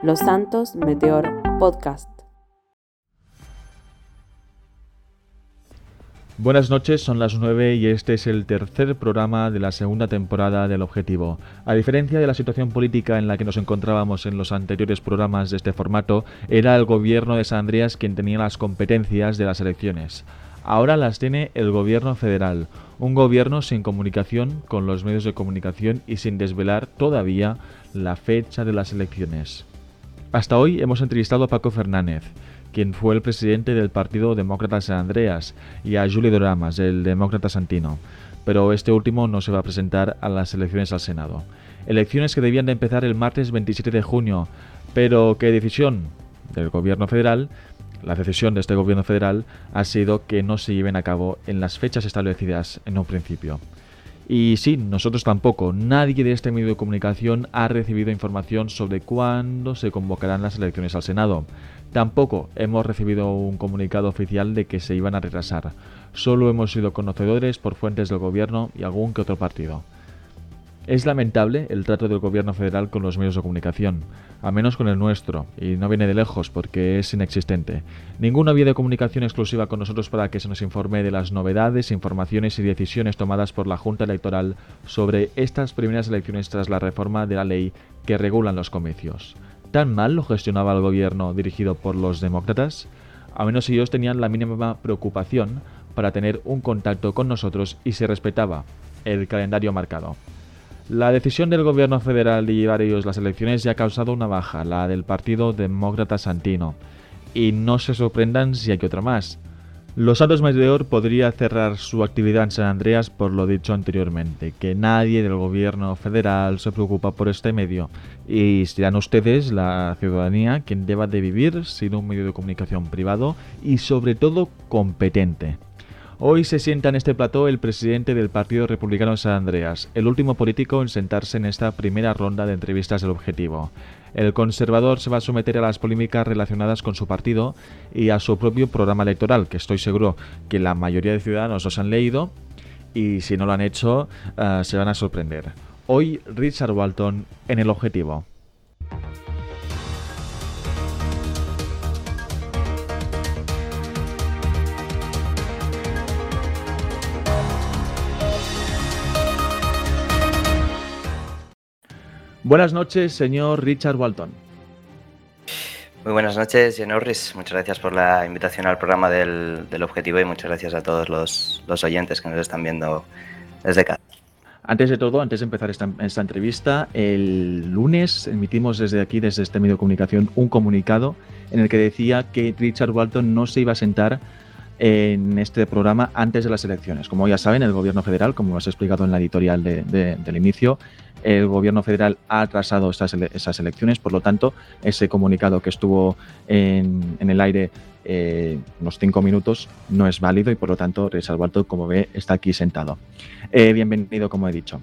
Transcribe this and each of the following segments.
Los Santos Meteor Podcast. Buenas noches, son las 9 y este es el tercer programa de la segunda temporada del Objetivo. A diferencia de la situación política en la que nos encontrábamos en los anteriores programas de este formato, era el gobierno de San Andreas quien tenía las competencias de las elecciones. Ahora las tiene el gobierno federal, un gobierno sin comunicación con los medios de comunicación y sin desvelar todavía la fecha de las elecciones. Hasta hoy hemos entrevistado a Paco Fernández, quien fue el presidente del Partido Demócrata San Andreas, y a Julio Doramas, el demócrata santino, pero este último no se va a presentar a las elecciones al Senado. Elecciones que debían de empezar el martes 27 de junio, pero qué decisión del gobierno federal, la decisión de este gobierno federal ha sido que no se lleven a cabo en las fechas establecidas en un principio. Y sí, nosotros tampoco. Nadie de este medio de comunicación ha recibido información sobre cuándo se convocarán las elecciones al Senado. Tampoco hemos recibido un comunicado oficial de que se iban a retrasar. Solo hemos sido conocedores por fuentes del gobierno y algún que otro partido. Es lamentable el trato del gobierno federal con los medios de comunicación, a menos con el nuestro, y no viene de lejos porque es inexistente. Ninguna vía de comunicación exclusiva con nosotros para que se nos informe de las novedades, informaciones y decisiones tomadas por la Junta Electoral sobre estas primeras elecciones tras la reforma de la ley que regulan los comicios. ¿Tan mal lo gestionaba el gobierno dirigido por los demócratas? A menos ellos tenían la mínima preocupación para tener un contacto con nosotros y se respetaba el calendario marcado. La decisión del gobierno federal de llevar ellos las elecciones ya ha causado una baja, la del Partido Demócrata Santino. Y no se sorprendan si hay otra más. Los Santos Mayor podría cerrar su actividad en San Andreas por lo dicho anteriormente, que nadie del gobierno federal se preocupa por este medio y serán ustedes, la ciudadanía, quien deba de vivir sin un medio de comunicación privado y sobre todo competente. Hoy se sienta en este plató el presidente del Partido Republicano San Andreas, el último político en sentarse en esta primera ronda de entrevistas del objetivo. El conservador se va a someter a las polémicas relacionadas con su partido y a su propio programa electoral, que estoy seguro que la mayoría de ciudadanos los han leído y si no lo han hecho uh, se van a sorprender. Hoy Richard Walton en el objetivo. Buenas noches, señor Richard Walton. Muy buenas noches, Jen Norris. Muchas gracias por la invitación al programa del, del Objetivo y muchas gracias a todos los, los, oyentes que nos están viendo desde acá. Antes de todo, antes de empezar esta, esta, entrevista, el lunes emitimos desde aquí, desde este medio de comunicación, un comunicado en el que decía que Richard Walton no se iba a sentar en este programa antes de las elecciones. Como ya saben, el gobierno federal, como os he explicado en la editorial de, de, del inicio, el gobierno federal ha atrasado estas, esas elecciones, por lo tanto, ese comunicado que estuvo en, en el aire eh, unos cinco minutos no es válido y por lo tanto, Reyes Alberto, como ve, está aquí sentado. Eh, bienvenido, como he dicho.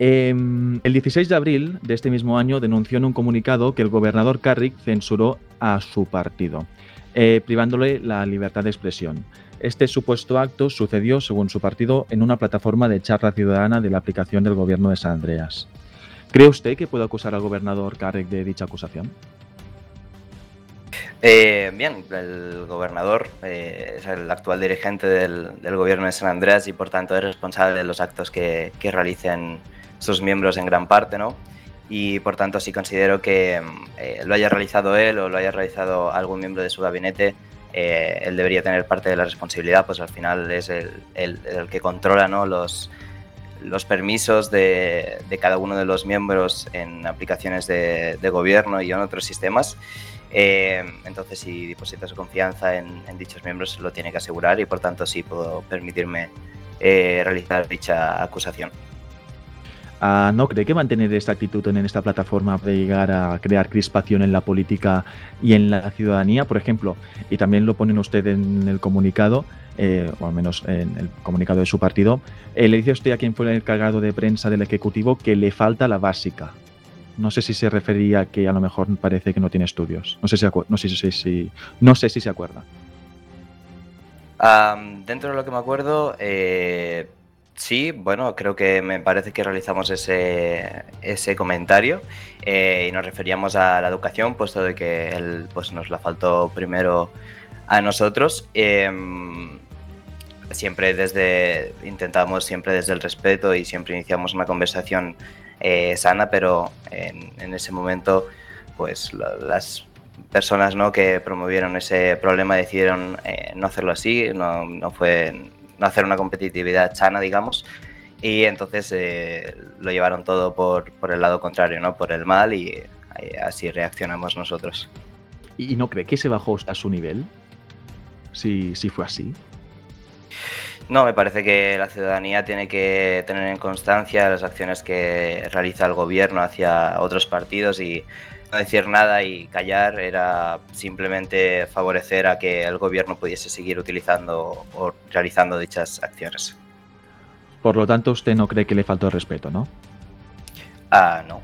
Eh, el 16 de abril de este mismo año denunció en un comunicado que el gobernador Carrick censuró a su partido, eh, privándole la libertad de expresión. Este supuesto acto sucedió, según su partido, en una plataforma de charla ciudadana de la aplicación del gobierno de San Andreas. ¿Cree usted que puede acusar al gobernador Carrick de dicha acusación? Eh, bien, el gobernador eh, es el actual dirigente del, gobierno de San Andreas y por tanto es responsable de los actos que, realicen sus miembros en gran parte, ¿no? Y por tanto sí considero que eh, lo haya realizado él o lo haya realizado algún miembro de su gabinete, eh, él debería tener parte de la responsabilidad, pues al final es el, que controla ¿no? los, permisos de, cada uno de los miembros en aplicaciones de, gobierno y en otros sistemas. Eh, entonces, si deposita su confianza en, en, dichos miembros, lo tiene que asegurar y por tanto sí puedo permitirme eh, realizar dicha acusación. Uh, ¿No cree que mantener esta actitud en esta plataforma puede llegar a crear crispación en la política y en la ciudadanía? Por ejemplo, y también lo ponen usted en el comunicado, eh, o al menos en el comunicado de su partido, eh, le dice usted a quien fue el encargado de prensa del Ejecutivo que le falta la básica. No sé si se refería a que a lo mejor parece que no tiene estudios. No sé si, no sé si, se acuerda. Dentro de lo que me acuerdo, eh Sí, bueno, creo que me parece que realizamos ese, ese comentario eh, y nos referíamos a la educación, puesto de que él pues, nos la faltó primero a nosotros. Em, siempre desde, intentamos siempre desde el respeto y siempre iniciamos una conversación eh, sana, pero en, ese momento, pues las personas ¿no? que promovieron ese problema decidieron eh, no hacerlo así, no, no fue no hacer una competitividad sana, digamos, y entonces eh, lo llevaron todo por, por, el lado contrario, ¿no? Por el mal y así reaccionamos nosotros. ¿Y no cree que se bajó a su nivel? Si, si fue así. No, me parece que la ciudadanía tiene que tener en constancia las acciones que realiza el gobierno hacia otros partidos y no decir nada y callar era simplemente favorecer a que el gobierno pudiese seguir utilizando o realizando dichas acciones. Por lo tanto, usted no cree que le faltó respeto, ¿no? Ah, no.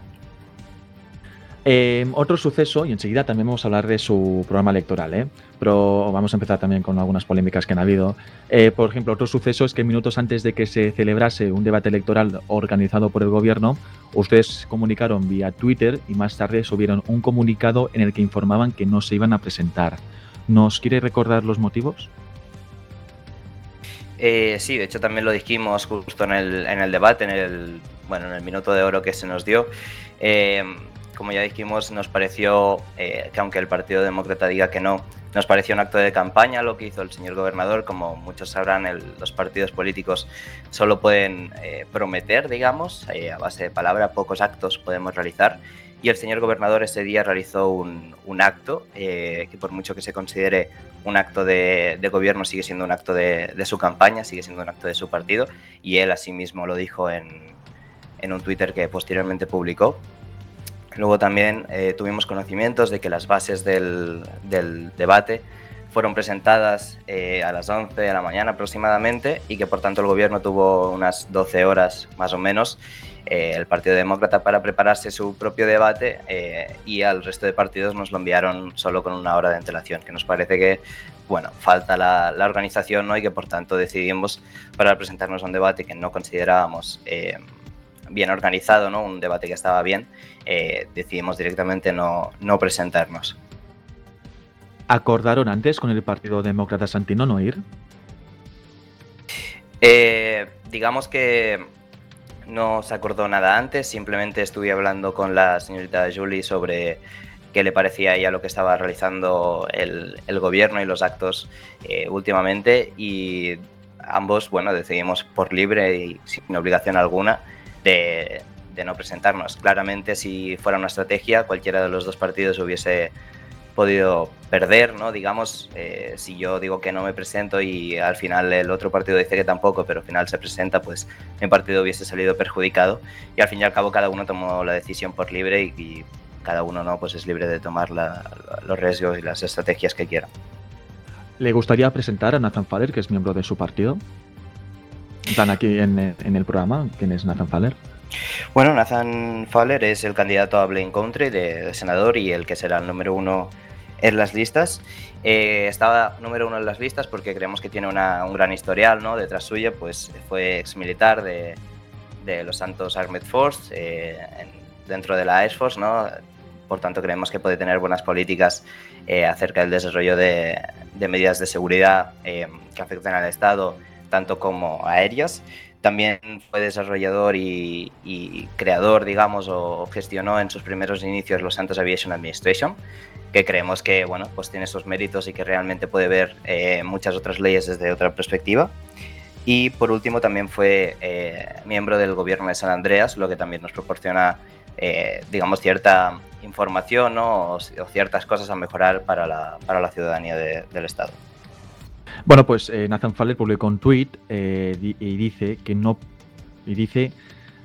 Eh, otro suceso, y enseguida también vamos a hablar de su programa electoral, ¿eh? pero vamos a empezar también con algunas polémicas que han habido. Eh, por ejemplo, otro suceso es que minutos antes de que se celebrase un debate electoral organizado por el gobierno, ustedes comunicaron vía Twitter y más tarde subieron un comunicado en el que informaban que no se iban a presentar. ¿Nos quiere recordar los motivos? Eh, sí, de hecho también lo dijimos justo en el, en el debate, en el, bueno, en el minuto de oro que se nos dio. Eh, como ya dijimos, nos pareció eh, que aunque el Partido Demócrata diga que no, nos pareció un acto de campaña lo que hizo el señor gobernador. Como muchos sabrán, los partidos políticos solo pueden eh, prometer, digamos, eh, a base de palabra, pocos actos podemos realizar. Y el señor gobernador ese día realizó un, acto que por mucho que se considere un acto de, gobierno, sigue siendo un acto de, de, su campaña, sigue siendo un acto de su partido. Y él asimismo lo dijo en, en un Twitter que posteriormente publicó. Luego también eh, tuvimos conocimientos de que las bases del, debate fueron presentadas eh, a las 11 de la mañana aproximadamente y que por tanto el gobierno tuvo unas 12 horas más o menos eh, el Partido Demócrata para prepararse su propio debate y al resto de partidos nos lo enviaron solo con una hora de antelación, que nos parece que bueno, falta la, la organización ¿no? y que por tanto decidimos para presentarnos a un debate que no considerábamos bien organizado, ¿no? un debate que estaba bien, eh, decidimos directamente no, no, presentarnos. ¿Acordaron antes con el Partido Demócrata Santino no ir? Eh, digamos que no se acordó nada antes, simplemente estuve hablando con la señorita Julie sobre qué le parecía a ella lo que estaba realizando el, el gobierno y los actos eh, últimamente y ambos, bueno, decidimos por libre y sin obligación alguna de, no presentarnos. Claramente, si fuera una estrategia, cualquiera de los dos partidos hubiese podido perder, ¿no? Digamos, eh, si yo digo que no me presento y al final el otro partido dice que tampoco, pero al final se presenta, pues mi partido hubiese salido perjudicado y al fin y al cabo cada uno tomó la decisión por libre y, cada uno no, pues es libre de tomar los riesgos y las estrategias que quiera. ¿Le gustaría presentar a Nathan Faller, que es miembro de su partido? Están aquí en, el programa. ¿Quién es Nathan Faller? Bueno, Nathan Faller es el candidato a Blaine Country de, senador y el que será el número uno en las listas. Eh, estaba número uno en las listas porque creemos que tiene un gran historial ¿no? detrás suya, pues fue ex militar de, los Santos Armed Force eh, dentro de la Air Force, ¿no? por tanto creemos que puede tener buenas políticas eh, acerca del desarrollo de, de medidas de seguridad que afecten al Estado tanto como aéreas. También fue desarrollador y, creador, digamos, o gestionó en sus primeros inicios los Santos Aviation Administration, que creemos que, bueno, pues tiene esos méritos y que realmente puede ver eh, muchas otras leyes desde otra perspectiva. Y por último también fue eh, miembro del gobierno de San Andreas, lo que también nos proporciona, eh, digamos, cierta información o, ciertas cosas a mejorar para la, para la ciudadanía del Estado. Bueno, pues eh, Nathan Faller publicó un tweet eh, y dice que no y dice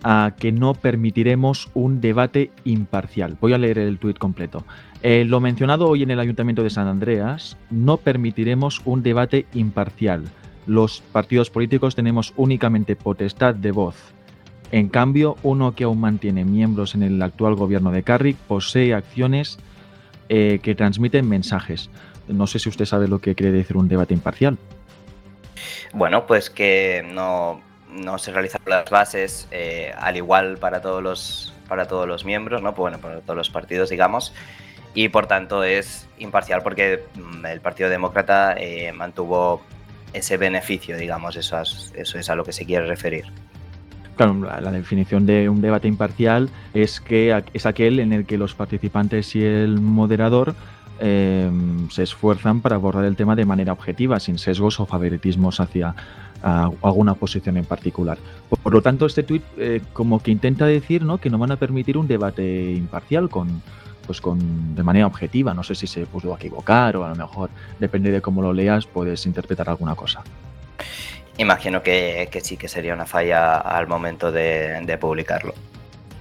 ah, que no permitiremos un debate imparcial. Voy a leer el tweet completo. Eh, lo mencionado hoy en el Ayuntamiento de San Andreas, no permitiremos un debate imparcial. Los partidos políticos tenemos únicamente potestad de voz. En cambio, uno que aún mantiene miembros en el actual gobierno de Carrick posee acciones que transmiten mensajes. No sé si usted sabe lo que quiere decir un debate imparcial. Bueno, pues que no, no se realizan las bases eh, al igual para todos los para todos los miembros, ¿no? Pues bueno, para todos los partidos, digamos, y por tanto es imparcial porque mm, el Partido Demócrata eh, mantuvo ese beneficio, digamos, eso es, eso es a lo que se quiere referir. Claro, la, definición de un debate imparcial es que es aquel en el que los participantes y el moderador eh, se esfuerzan para abordar el tema de manera objetiva, sin sesgos o favoritismos hacia alguna posición en particular. Por, lo tanto, este tuit eh, como que intenta decir ¿no? que no van a permitir un debate imparcial con, pues con, de manera objetiva. No sé si se pudo equivocar o a lo mejor, depende de cómo lo leas, puedes interpretar alguna cosa. Imagino que, sí que sería una falla al momento de publicarlo.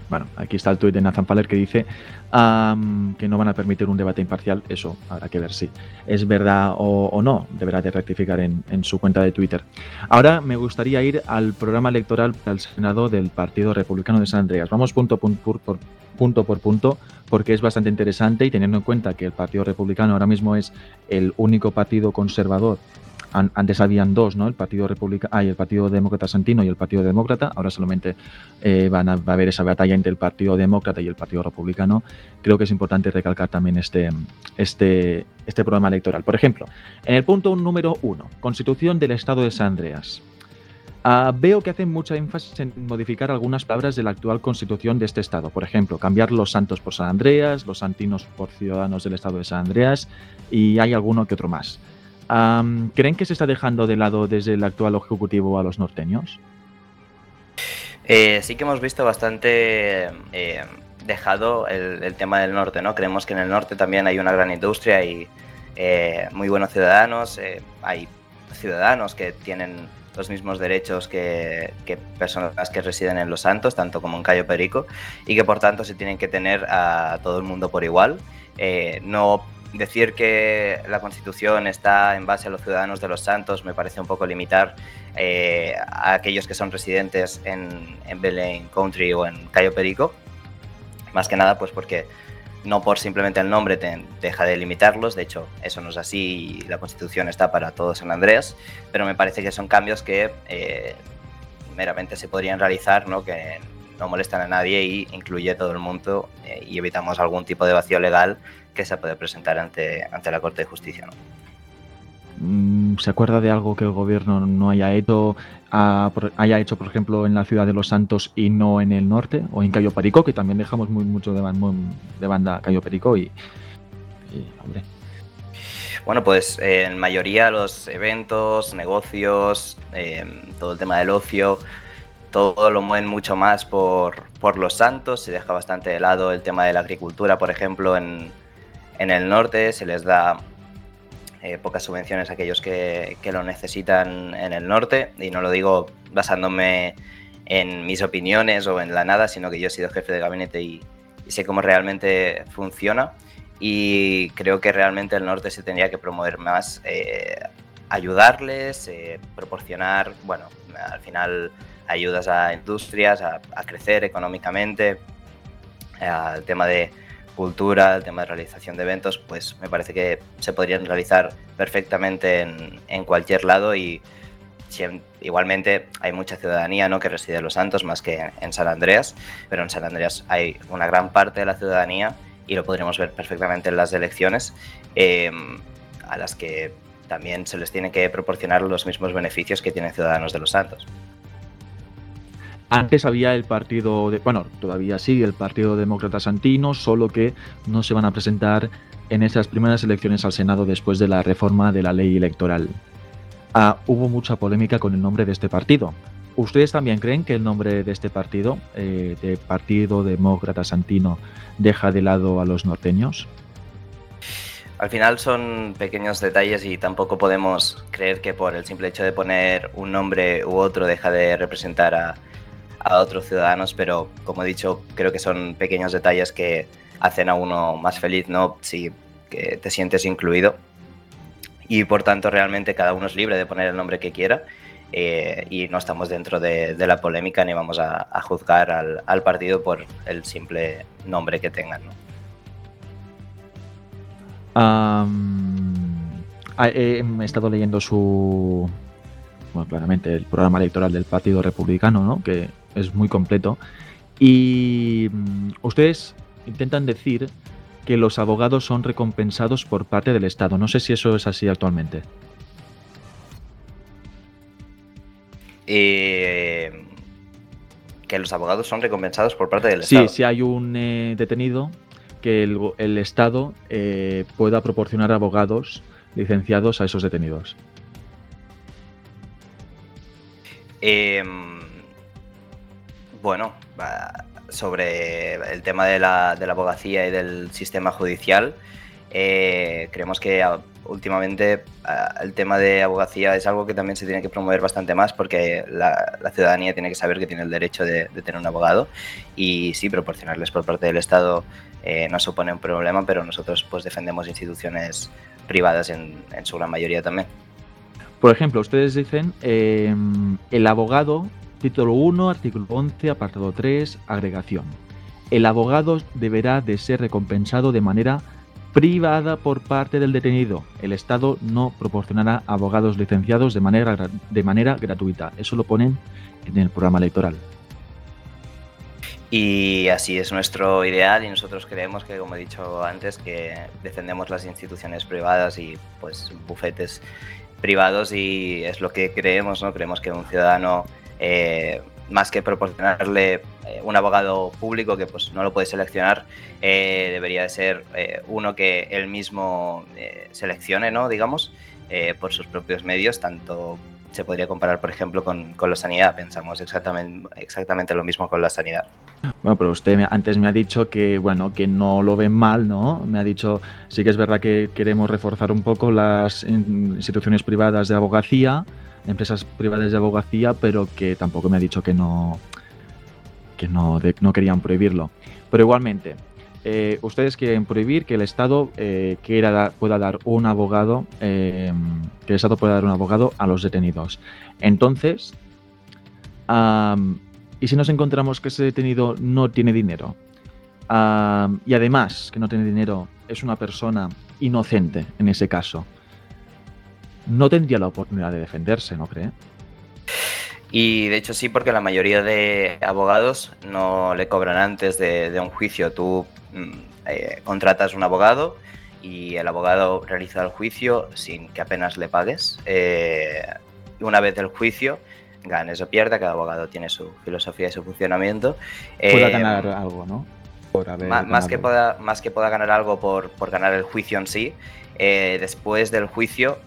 Bueno, aquí está el tuit de Nathan Paller que dice que no van a permitir un debate imparcial. Eso habrá que ver si es verdad o, no. Deberá de rectificar en, su cuenta de Twitter. Ahora me gustaría ir al programa electoral al Senado del Partido Republicano de San Andreas. Vamos punto por punto porque es bastante interesante y teniendo en cuenta que el Partido Republicano ahora mismo es el único partido conservador antes habían dos, ¿no? El Partido Republicano, ah, el Partido Demócrata Santino y el Partido Demócrata. Ahora solamente eh, van a, va a haber esa batalla entre el Partido Demócrata y el Partido Republicano. Creo que es importante recalcar también este, este, este programa electoral. Por ejemplo, en el punto número uno, Constitución del Estado de San Andreas. Ah, veo que hacen mucha énfasis en modificar algunas palabras de la actual constitución de este estado. Por ejemplo, cambiar los santos por San Andreas, los santinos por ciudadanos del estado de San Andreas y hay alguno que otro más. ¿Creen que se está dejando de lado desde el actual ejecutivo a los norteños? Eh, sí que hemos visto bastante eh, dejado el, tema del norte, ¿no? Creemos que en el norte también hay una gran industria y eh, muy buenos ciudadanos. hay ciudadanos que tienen los mismos derechos que, que, personas que residen en Los Santos, tanto como en Cayo Perico, y que por tanto se tienen que tener a todo el mundo por igual. no decir que la Constitución está en base a los ciudadanos de los santos me parece un poco limitar eh, a aquellos que son residentes en, en Belén Country o en Cayo Perico. Más que nada, pues porque no por simplemente el nombre te deja de limitarlos, de hecho eso no es así y la Constitución está para todos en Andrés, pero me parece que son cambios que eh, meramente se podrían realizar, ¿no? que no molestan a nadie y incluye a todo el mundo eh, y evitamos algún tipo de vacío legal que se puede presentar ante, ante la Corte de Justicia. Mm, ¿Se acuerda de algo que el gobierno no haya hecho, haya hecho, por ejemplo, en la ciudad de Los Santos y no en el norte? O en Cayo Perico, que también dejamos muy, mucho de, de banda Cayo Perico y, hombre. Bueno, pues en mayoría los eventos, negocios, eh, todo el tema del ocio, todo lo mueven mucho más por, por los santos, se deja bastante de lado el tema de la agricultura, por ejemplo, en, en el norte se les da eh, pocas subvenciones a aquellos que, lo necesitan en el norte, y no lo digo basándome en mis opiniones o en la nada, sino que yo he sido jefe de gabinete y, sé cómo realmente funciona. Y creo que realmente el norte se tendría que promover más, eh, ayudarles, eh, proporcionar, bueno, al final ayudas a industrias a, a crecer económicamente, al tema de cultura, el tema de realización de eventos, pues me parece que se podrían realizar perfectamente en, cualquier lado y igualmente hay mucha ciudadanía ¿no? que reside en Los Santos más que en San Andreas, pero en San Andreas hay una gran parte de la ciudadanía y lo podríamos ver perfectamente en las elecciones, em, a las que también se les tiene que proporcionar los mismos beneficios que tienen ciudadanos de Los Santos. Antes había el partido, de, bueno, todavía sigue el Partido Demócrata Santino, solo que no se van a presentar en esas primeras elecciones al Senado después de la reforma de la ley electoral. Ah, hubo mucha polémica con el nombre de este partido. ¿Ustedes también creen que el nombre de este partido, eh, de Partido Demócrata Santino, deja de lado a los norteños? Al final son pequeños detalles y tampoco podemos creer que por el simple hecho de poner un nombre u otro deja de representar a, a otros ciudadanos, pero como he dicho, creo que son pequeños detalles que hacen a uno más feliz, ¿no? Si te sientes incluido. Y por tanto, realmente cada uno es libre de poner el nombre que quiera. Eh, y no estamos dentro de, la polémica ni vamos a, juzgar al, partido por el simple nombre que tengan. ¿no? he estado leyendo su, bueno, claramente el programa electoral del Partido Republicano, ¿no? que es muy completo. Y mm, ustedes intentan decir que los abogados son recompensados por parte del Estado. No sé si eso es así actualmente. Eh, que los abogados son recompensados por parte del Estado. Sí, si hay un eh, detenido, que el, Estado eh, pueda proporcionar abogados licenciados a esos detenidos. Em, bueno, sobre el tema de la, abogacía y del sistema judicial, eh, creemos que ah, últimamente ah, el tema de abogacía es algo que también se tiene que promover bastante más porque la, ciudadanía tiene que saber que tiene el derecho de, tener un abogado y sí, proporcionarles por parte del Estado eh, no supone un problema, pero nosotros pues defendemos instituciones privadas en, su gran mayoría también. Por ejemplo, ustedes dicen em, el abogado, título 1, artículo 11, apartado 3, agregación. El abogado deberá de ser recompensado de manera privada por parte del detenido. El Estado no proporcionará abogados licenciados de manera, de manera gratuita. Eso lo ponen en el programa electoral. Y así es nuestro ideal y nosotros creemos que, como he dicho antes, que defendemos las instituciones privadas y pues bufetes privados y es lo que creemos, ¿no? Creemos que un ciudadano eh, más que proporcionarle eh, un abogado público que pues no lo puede seleccionar, eh, debería de ser eh, uno que él mismo seleccione, ¿no? Digamos, por sus propios medios, tanto se podría comparar, por ejemplo, con, con, la sanidad. Pensamos exactamente, exactamente lo mismo con la sanidad. Bueno, pero usted antes me ha dicho que, bueno, que no lo ven mal, ¿no? Me ha dicho, sí que es verdad que queremos reforzar un poco las instituciones privadas de abogacía, empresas privadas de abogacía, pero que tampoco me ha dicho que no, que no, no querían prohibirlo. Pero igualmente, eh, ustedes quieren prohibir que el Estado eh, pueda dar un abogado, eh, que el Estado pueda dar un abogado a los detenidos. Entonces, ¿y si nos encontramos que ese detenido no tiene dinero? y además que no tiene dinero, es una persona inocente en ese caso no tendría la oportunidad de defenderse, ¿no cree? Y de hecho sí, porque la mayoría de abogados no le cobran antes de, un juicio. Tú mm, eh, contratas un abogado y el abogado realiza el juicio sin que apenas le pagues. Eh, una vez el juicio, ganes o pierda, cada abogado tiene su filosofía y su funcionamiento. Pueda eh, ganar algo, ¿no? más, que pueda, más que pueda ganar algo por, por ganar el juicio en sí, después del juicio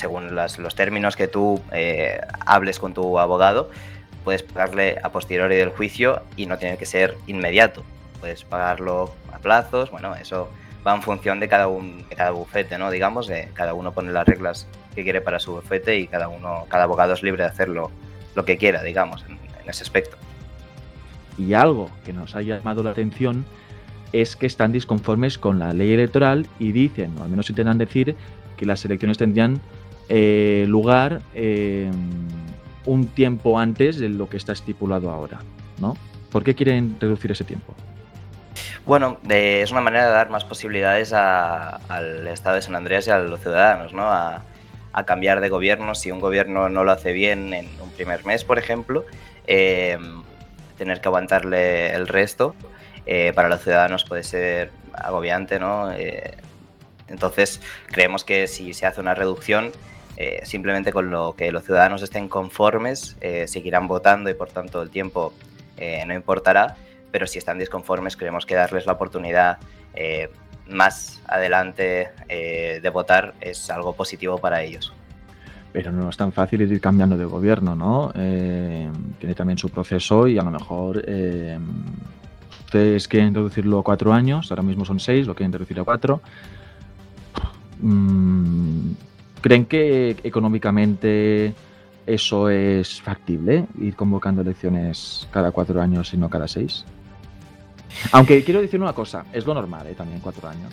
según los términos que tú eh, hables con tu abogado, puedes pagarle a posteriori del juicio y no tiene que ser inmediato. Puedes pagarlo a plazos, bueno, eso va en función de cada, un, cada bufete, ¿no? Digamos, cada uno pone las reglas que quiere para su bufete y cada uno, cada abogado es libre de hacerlo lo que quiera, digamos, en, en ese aspecto. Y algo que nos ha llamado la atención es que están disconformes con la ley electoral y dicen, o al menos intentan decir, que las elecciones tendrían eh, lugar eh, un tiempo antes de lo que está estipulado ahora, ¿no? ¿Por qué quieren reducir ese tiempo? Bueno, es una manera de dar más posibilidades al Estado de San Andrés y a los ciudadanos, ¿no? A, cambiar de gobierno. Si un gobierno no lo hace bien en un primer mes, por ejemplo, eh, tener que aguantarle el resto, para los ciudadanos puede ser agobiante, ¿no? entonces, creemos que si se hace una reducción, eh, simplemente con lo que los ciudadanos estén conformes, eh, seguirán votando y por tanto el tiempo eh, no importará, pero si están disconformes creemos que darles la oportunidad más adelante de votar es algo positivo para ellos. Pero no es tan fácil ir cambiando de gobierno, ¿no? tiene también su proceso y a lo mejor ustedes quieren reducirlo a cuatro años, ahora mismo son seis, lo quieren reducir a cuatro. Mm, ¿Creen que económicamente eso es factible, ir convocando elecciones cada cuatro años y no cada seis? Aunque quiero decir una cosa, es lo normal, ¿eh? también cuatro años.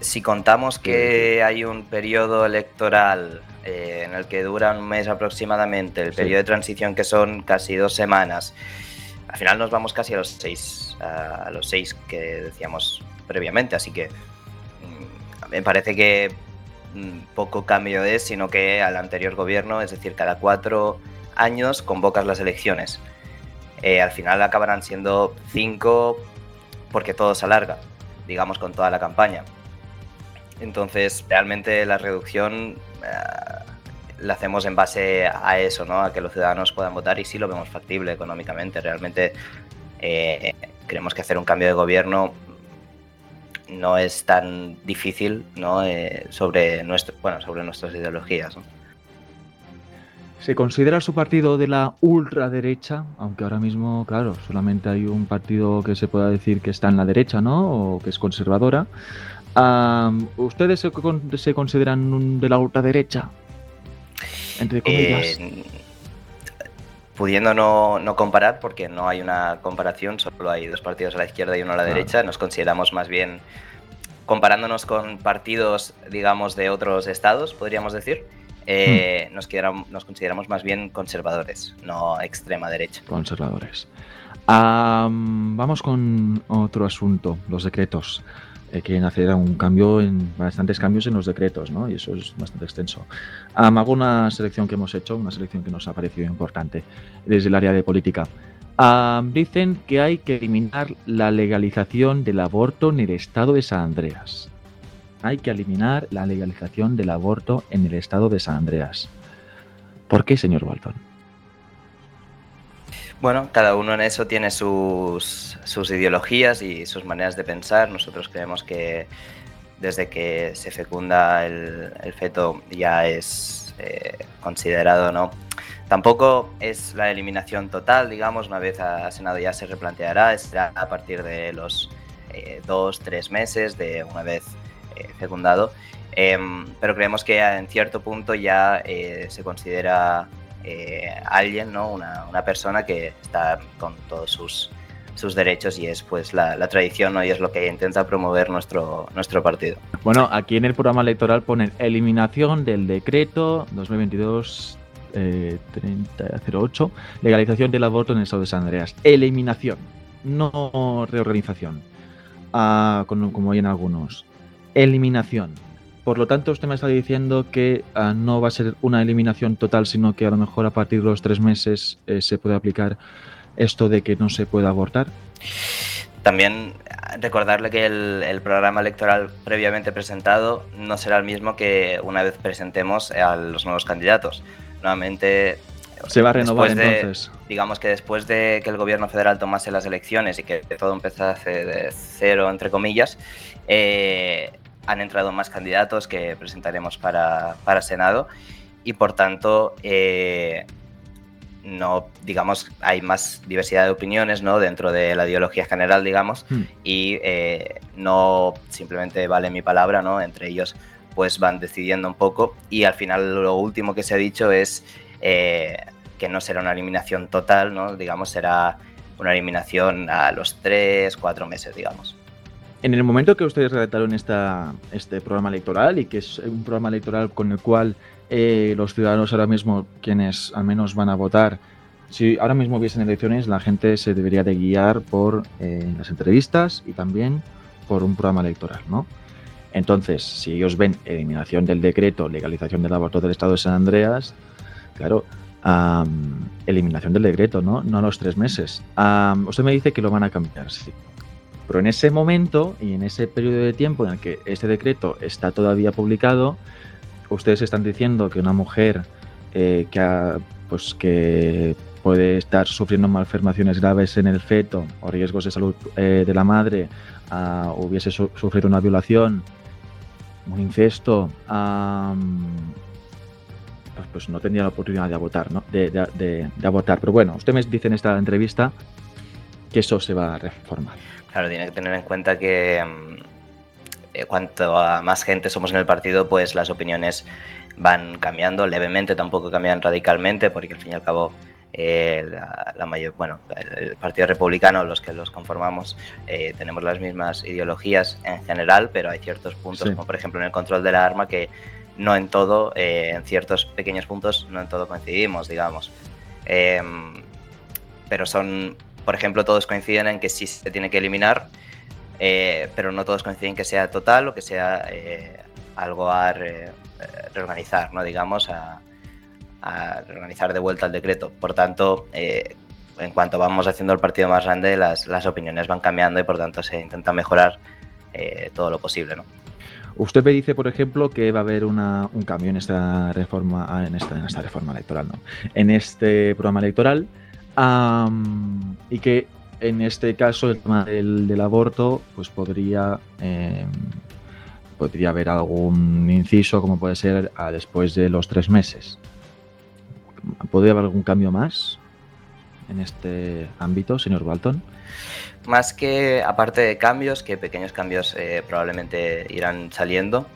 Si contamos que hay un periodo electoral eh, en el que dura un mes aproximadamente, el periodo de transición que son casi dos semanas, al final nos vamos casi a los seis, a los seis que decíamos previamente, así que mm, me parece que poco cambio es, sino que al anterior gobierno, es decir, cada cuatro años convocas las elecciones. Eh, al final acabarán siendo cinco porque todo se alarga, digamos, con toda la campaña. Entonces, realmente la reducción eh, la hacemos en base a eso, ¿no? A que los ciudadanos puedan votar y sí lo vemos factible económicamente. Realmente eh, creemos que hacer un cambio de gobierno no es tan difícil, ¿no? Eh, sobre, nuestro, bueno, sobre nuestras ideologías, ¿Se considera su partido de la ultraderecha? Aunque ahora mismo, claro, solamente hay un partido que se pueda decir que está en la derecha, ¿no? O que es conservadora. ¿Ustedes se, consideran de la ultraderecha? Entre comillas. Eh, pudiendo no, no, comparar, porque no hay una comparación, solo hay dos partidos a la izquierda y uno a la derecha, nos consideramos más bien, comparándonos con partidos, digamos, de otros estados, podríamos decir, eh, hmm. nos, nos, consideramos más bien conservadores, no extrema derecha. Conservadores. vamos con otro asunto, los decretos. Quieren hacer un cambio, en bastantes cambios en los decretos, ¿no? Y eso es bastante extenso. hago una selección que hemos hecho, una selección que nos ha parecido importante desde el área de política. dicen que hay que eliminar la legalización del aborto en el estado de San Andreas. Hay que eliminar la legalización del aborto en el estado de San Andreas. ¿Por qué, señor Walton? Bueno, cada uno en eso tiene sus, sus ideologías y sus maneras de pensar. Nosotros creemos que desde que se fecunda el, feto ya es eh, considerado, ¿no? Tampoco es la eliminación total, digamos, una vez a, Senado ya se replanteará, será a partir de los eh, dos, tres meses de una vez eh, fecundado. Em, pero creemos que en cierto punto ya se considera eh, alguien, ¿no? Una, persona que está con todos sus, sus derechos y es pues la, tradición ¿no? y es lo que intenta promover nuestro, nuestro partido. Bueno, aquí en el programa electoral ponen eliminación del decreto 2022 eh, 3008, legalización del aborto en el estado de San Andreas. Eliminación, no reorganización, ah, como hay en algunos. Eliminación. Por lo tanto, usted me está diciendo que ah, no va a ser una eliminación total, sino que a lo mejor a partir de los tres meses eh, se puede aplicar esto de que no se pueda abortar. También ah, recordarle que el, programa electoral previamente presentado no será el mismo que una vez presentemos a los nuevos candidatos. Nuevamente... Se va a renovar entonces. Digamos que después de que el gobierno federal tomase las elecciones y que todo empezase de cero, entre comillas, eh, han entrado más candidatos que presentaremos para, para Senado y por tanto eh, no digamos hay más diversidad de opiniones no dentro de la ideología general digamos hmm. y eh, no simplemente vale mi palabra no entre ellos pues van decidiendo un poco y al final lo último que se ha dicho es eh, que no será una eliminación total no digamos será una eliminación a los tres cuatro meses digamos en el momento que ustedes redactaron esta, este programa electoral y que es un programa electoral con el cual eh, los ciudadanos ahora mismo, quienes al menos van a votar, si ahora mismo hubiesen elecciones, la gente se debería de guiar por eh, las entrevistas y también por un programa electoral, ¿no? Entonces, si ellos ven eliminación del decreto, legalización del aborto del Estado de San Andreas, claro, eliminación del decreto, ¿no? No a los tres meses. usted me dice que lo van a cambiar, sí. Pero en ese momento y en ese periodo de tiempo en el que este decreto está todavía publicado, ustedes están diciendo que una mujer eh, que, pues, que puede estar sufriendo malformaciones graves en el feto o riesgos de salud eh, de la madre, hubiese sufrido una violación, un incesto, pues, pues, no tendría la oportunidad de abortar, ¿no? De, de. Pero bueno, usted me dice en esta entrevista que eso se va a reformar. Claro, tiene que tener en cuenta que mm, eh, cuanto más gente somos en el partido, pues las opiniones van cambiando levemente, tampoco cambian radicalmente, porque al fin y al cabo eh, la, mayor, bueno, el Partido Republicano, los que los conformamos, eh, tenemos las mismas ideologías en general, pero hay ciertos puntos, como por ejemplo en el control de la arma, que no en todo, en ciertos pequeños puntos, no en todo coincidimos, digamos. Em, pero son por ejemplo, todos coinciden en que sí se tiene que eliminar, eh, pero no todos coinciden que sea total o que sea eh, algo a reorganizar, ¿no? digamos, a, reorganizar de vuelta el decreto. Por tanto, en cuanto vamos haciendo el partido más grande, las, opiniones van cambiando y por tanto se intenta mejorar todo lo posible. ¿no? Usted me dice, por ejemplo, que va a haber un cambio en esta reforma, en esta, reforma electoral, ¿no? En este programa electoral y que en este caso el tema del, aborto, pues podría em, podría haber algún inciso, como puede ser después de los tres meses. ¿Podría haber algún cambio más en este ámbito, señor Walton? más que aparte de cambios, que pequeños cambios eh, probablemente irán saliendo,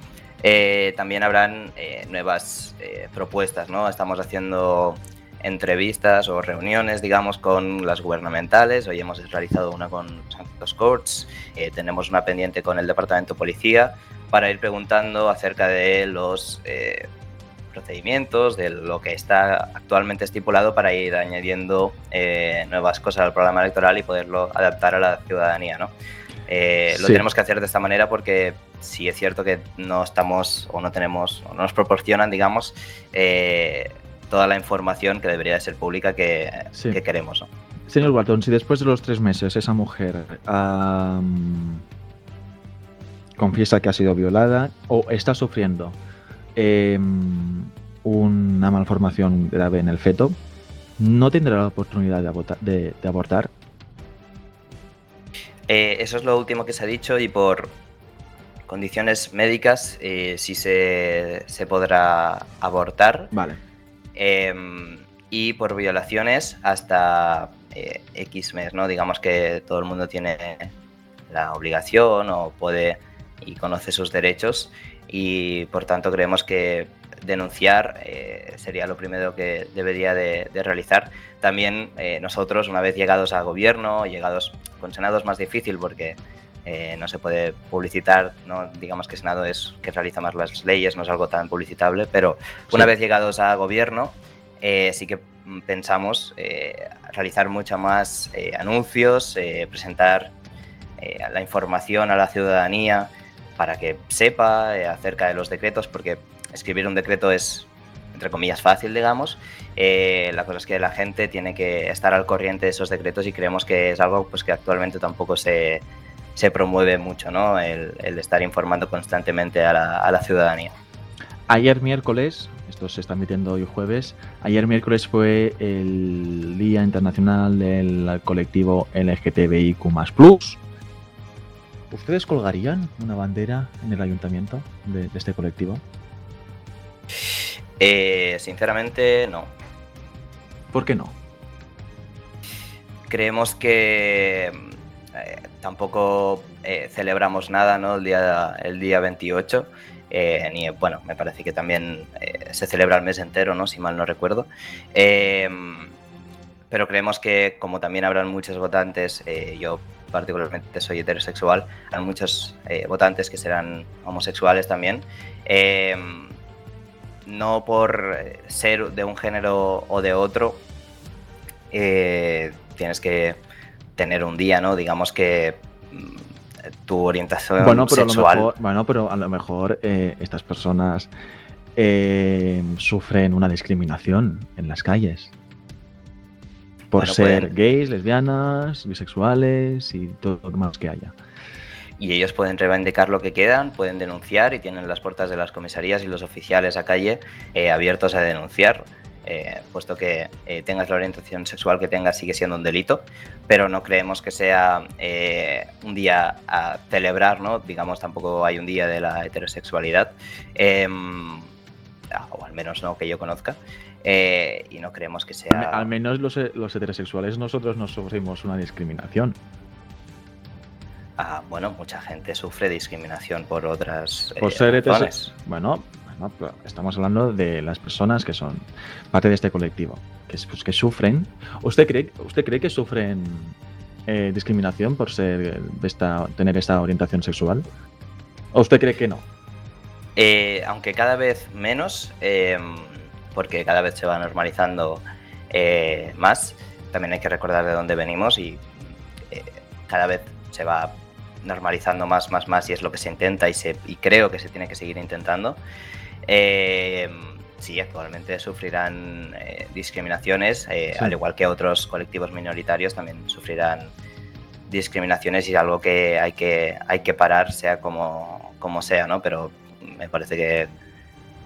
eh, también habrán eh, nuevas propuestas, ¿no? Estamos haciendo entrevistas o reuniones, digamos, con las gubernamentales. Hoy hemos realizado una con Santos Courts, tenemos una pendiente con el Departamento de Policía para ir preguntando acerca de los procedimientos, de lo que está actualmente estipulado para ir añadiendo eh, nuevas cosas al programa electoral y poderlo adaptar a la ciudadanía. ¿no? Eh, lo tenemos que hacer de esta manera porque si es cierto que no estamos o no tenemos o no nos proporcionan, digamos, eh, toda la información que debería de ser pública que, queremos. Señor Walton, si después de los tres meses esa mujer confiesa que ha sido violada o está sufriendo Em, una malformación grave en el feto, no tendrá la oportunidad de, abortar. Eh, eso es lo último que se ha dicho y por condiciones médicas eh, sí se, podrá abortar. Vale. Em, y por violaciones hasta eh, X mes, ¿no? Digamos que todo el mundo tiene la obligación o puede y conoce sus derechos y por tanto creemos que denunciar eh, sería lo primero que debería de, realizar. También eh, nosotros, una vez llegados a gobierno, llegados con Senado es más difícil porque eh, no se puede publicitar, ¿no? digamos que Senado es que realiza más las leyes, no es algo tan publicitable, pero una vez llegados a gobierno sí que pensamos realizar mucho más anuncios, presentar la información a la ciudadanía, para que sepa eh, acerca de los decretos, porque escribir un decreto es, entre comillas, fácil, digamos. Eh, la cosa es que la gente tiene que estar al corriente de esos decretos y creemos que es algo pues, que actualmente tampoco se, se promueve mucho, ¿no? El, estar informando constantemente a la, a la ciudadanía. Ayer miércoles, esto se está emitiendo hoy jueves, ayer miércoles fue el Día Internacional del Colectivo LGTBIQ+, ¿Ustedes colgarían una bandera en el ayuntamiento de, este colectivo? Eh, sinceramente, no. ¿Por qué no? Creemos que eh, tampoco eh, celebramos nada ¿no? el, día, el día 28. ni, bueno, me parece que también se celebra el mes entero, ¿no? si mal no recuerdo. pero creemos que como también habrán muchos votantes, yo particularmente soy heterosexual, hay muchos eh, votantes que serán homosexuales también. Em, no por ser de un género o de otro, eh, tienes que tener un día, ¿no? Digamos que mm, tu orientación bueno, pero sexual. A lo mejor, bueno, pero a lo mejor eh, estas personas sufren una discriminación en las calles por ser gays, lesbianas, bisexuales y todo lo más que haya. Y ellos pueden reivindicar lo que quedan, pueden denunciar y tienen las puertas de las comisarías y los oficiales a calle eh, abiertos a denunciar. Eh, puesto que eh, tengas la orientación sexual que tengas sigue siendo un delito, pero no creemos que sea un día a celebrar, ¿no? Digamos, tampoco hay un día de la heterosexualidad, em, o al menos no que yo conozca. Eh, y no creemos que sea... Al menos los, heterosexuales nosotros no sufrimos una discriminación. Ah, bueno, mucha gente sufre discriminación por otras por eh, ser heterosexuales. Bueno, estamos hablando de las personas que son parte de este colectivo, que, pues, que sufren. ¿Usted cree, usted cree que sufren eh, discriminación por ser esta, tener esta orientación sexual? ¿O usted cree que no? aunque cada vez menos, em, porque cada vez se va normalizando eh, más. También hay que recordar de dónde venimos y eh, cada vez se va normalizando más, más, más y es lo que se intenta y, se, y creo que se tiene que seguir intentando. Eh, sí, actualmente sufrirán eh, discriminaciones, eh, al igual que otros colectivos minoritarios también sufrirán discriminaciones y es algo que hay que, hay que parar, sea como, como sea, ¿no? Pero me parece que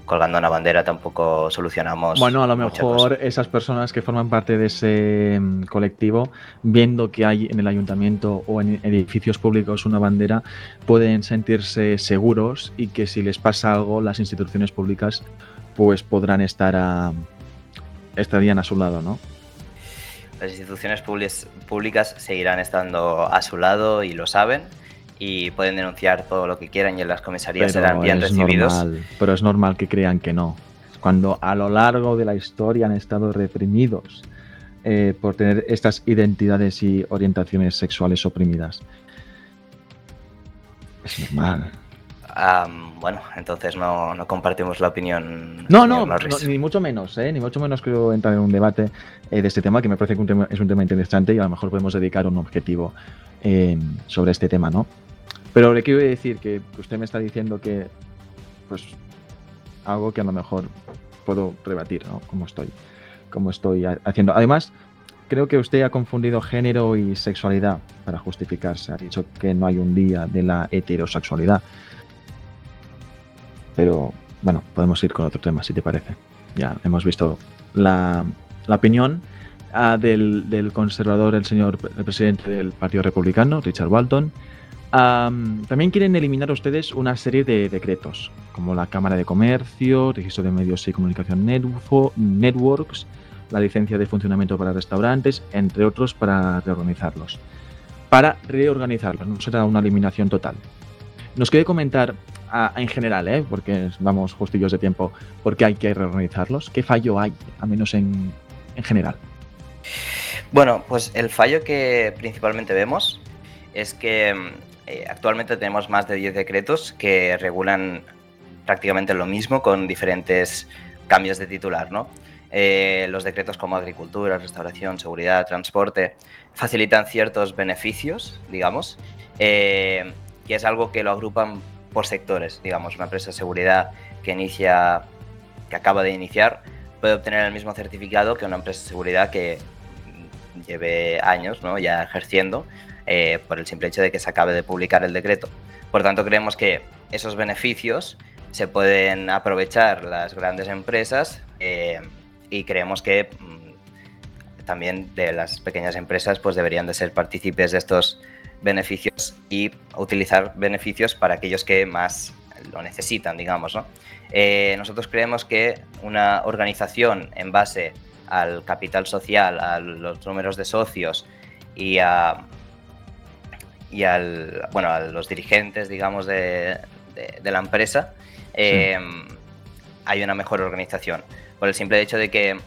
colgando una bandera tampoco solucionamos. Bueno, a lo mejor esas personas que forman parte de ese mm, colectivo, viendo que hay en el ayuntamiento o en edificios públicos una bandera, pueden sentirse seguros y que si les pasa algo, las instituciones públicas pues podrán estar a, estarían a su lado, ¿no? Las instituciones públicas seguirán estando a su lado y lo saben y pueden denunciar todo lo que quieran y en las comisarías serán bien recibidos. pero es normal que crean que no. Cuando a lo largo de la historia han estado reprimidos eh, por tener estas identidades y orientaciones sexuales oprimidas. Es normal. bueno, entonces no, compartimos la opinión. No, no, ni mucho menos, ¿eh? ni mucho menos quiero entrar en un debate eh, de este tema, que me parece que es un tema interesante y a lo mejor podemos dedicar un objetivo eh, sobre este tema, ¿no? Pero le quiero decir que usted me está diciendo que, pues, algo que a lo mejor puedo rebatir, ¿no? Como estoy, como estoy haciendo. Además, creo que usted ha confundido género y sexualidad para justificarse. Ha dicho que no hay un día de la heterosexualidad. Pero, bueno, podemos ir con otro tema, si te parece. Ya hemos visto la, opinión ah, del, del, conservador, el señor el presidente del Partido Republicano, Richard Walton también quieren eliminar ustedes una serie de decretos, como la Cámara de Comercio, Registro de Medios y Comunicación Networks, la licencia de funcionamiento para restaurantes, entre otros, para reorganizarlos. Para reorganizarlos, no será una eliminación total. Nos quiere comentar en general, ¿eh? porque vamos justillos de tiempo, por qué hay que reorganizarlos. ¿Qué fallo hay, al menos en, en general? Bueno, pues el fallo que principalmente vemos es que eh, actualmente tenemos más de 10 decretos que regulan prácticamente lo mismo con diferentes cambios de titular. Eh, los decretos como agricultura, restauración, seguridad, transporte facilitan ciertos beneficios, digamos, eh, y es algo que lo agrupan por sectores, digamos, una empresa de seguridad que inicia, que acaba de iniciar, puede obtener el mismo certificado que una empresa de seguridad que lleve años, ¿no? Ya ejerciendo eh, por el simple hecho de que se acabe de publicar el decreto. Por tanto, creemos que esos beneficios se pueden aprovechar las grandes empresas eh, y creemos que mm, también de las pequeñas empresas pues deberían de ser partícipes de estos beneficios y utilizar beneficios para aquellos que más lo necesitan, digamos. Eh, nosotros creemos que una organización en base al capital social, a los números de socios y a, y al, bueno, a los dirigentes, digamos, de, la empresa, eh, hay una mejor organización. Por el simple hecho de que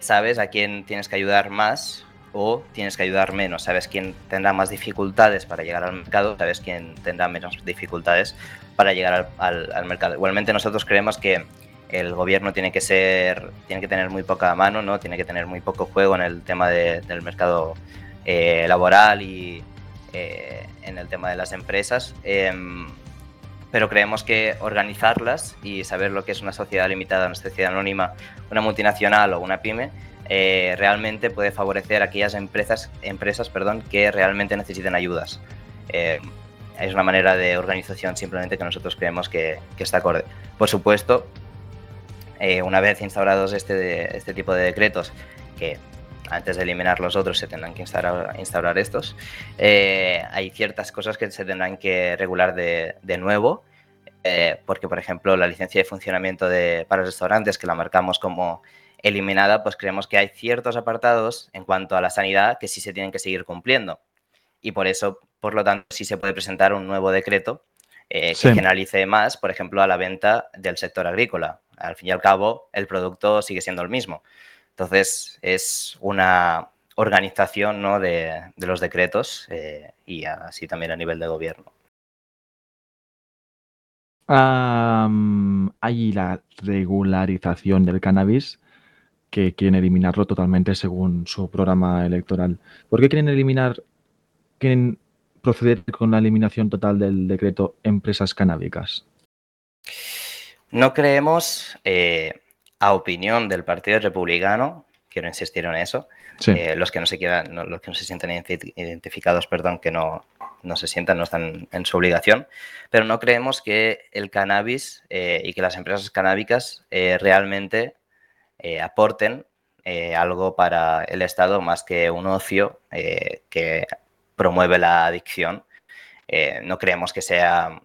sabes a quién tienes que ayudar más o tienes que ayudar menos. Sabes quién tendrá más dificultades para llegar al mercado, sabes quién tendrá menos dificultades para llegar al, mercado. Igualmente nosotros creemos que el gobierno tiene que ser, tiene que tener muy poca mano, ¿no? Tiene que tener muy poco juego en el tema del mercado eh, laboral y, eh, en el tema de las empresas, em, pero creemos que organizarlas y saber lo que es una sociedad limitada, una sociedad anónima, una multinacional o una pyme, eh, realmente puede favorecer a aquellas empresas, empresas perdón, que realmente necesiten ayudas. Eh, es una manera de organización simplemente que nosotros creemos que, que está acorde. Por supuesto, una vez instaurados este, este tipo de decretos, que antes de eliminar los otros se tendrán que instaurar, instaurar estos. Eh, hay ciertas cosas que se tendrán que regular de, de nuevo, eh, porque por ejemplo la licencia de funcionamiento de, para restaurantes que la marcamos como eliminada, pues creemos que hay ciertos apartados en cuanto a la sanidad que sí se tienen que seguir cumpliendo. Y por eso, por lo tanto, sí se puede presentar un nuevo decreto eh, que generalice más, por ejemplo, a la venta del sector agrícola. Al fin y al cabo, el producto sigue siendo el mismo. Entonces, es una organización ¿no? de, los decretos eh, y así también a nivel de gobierno. hay la regularización del cannabis que quieren eliminarlo totalmente según su programa electoral. ¿Por qué quieren eliminar, quieren proceder con la eliminación total del decreto empresas canábicas? No creemos, eh, a opinión del Partido Republicano, quiero insistir en eso, eh, los que no se quieran, los que no se sientan identificados, perdón, que no, no se sientan, no están en su obligación, pero no creemos que el cannabis eh, y que las empresas canábicas realmente aporten algo para el Estado más que un ocio que promueve la adicción. no creemos que sea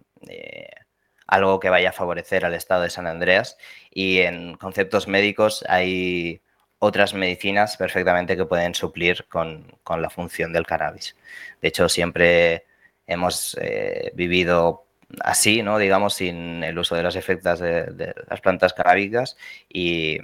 algo que vaya a favorecer al Estado de San Andreas y en conceptos médicos hay otras medicinas perfectamente que pueden suplir con, la función del cannabis. De hecho, siempre hemos eh, vivido así, ¿no? digamos, sin el uso de los efectos de, las plantas canábicas y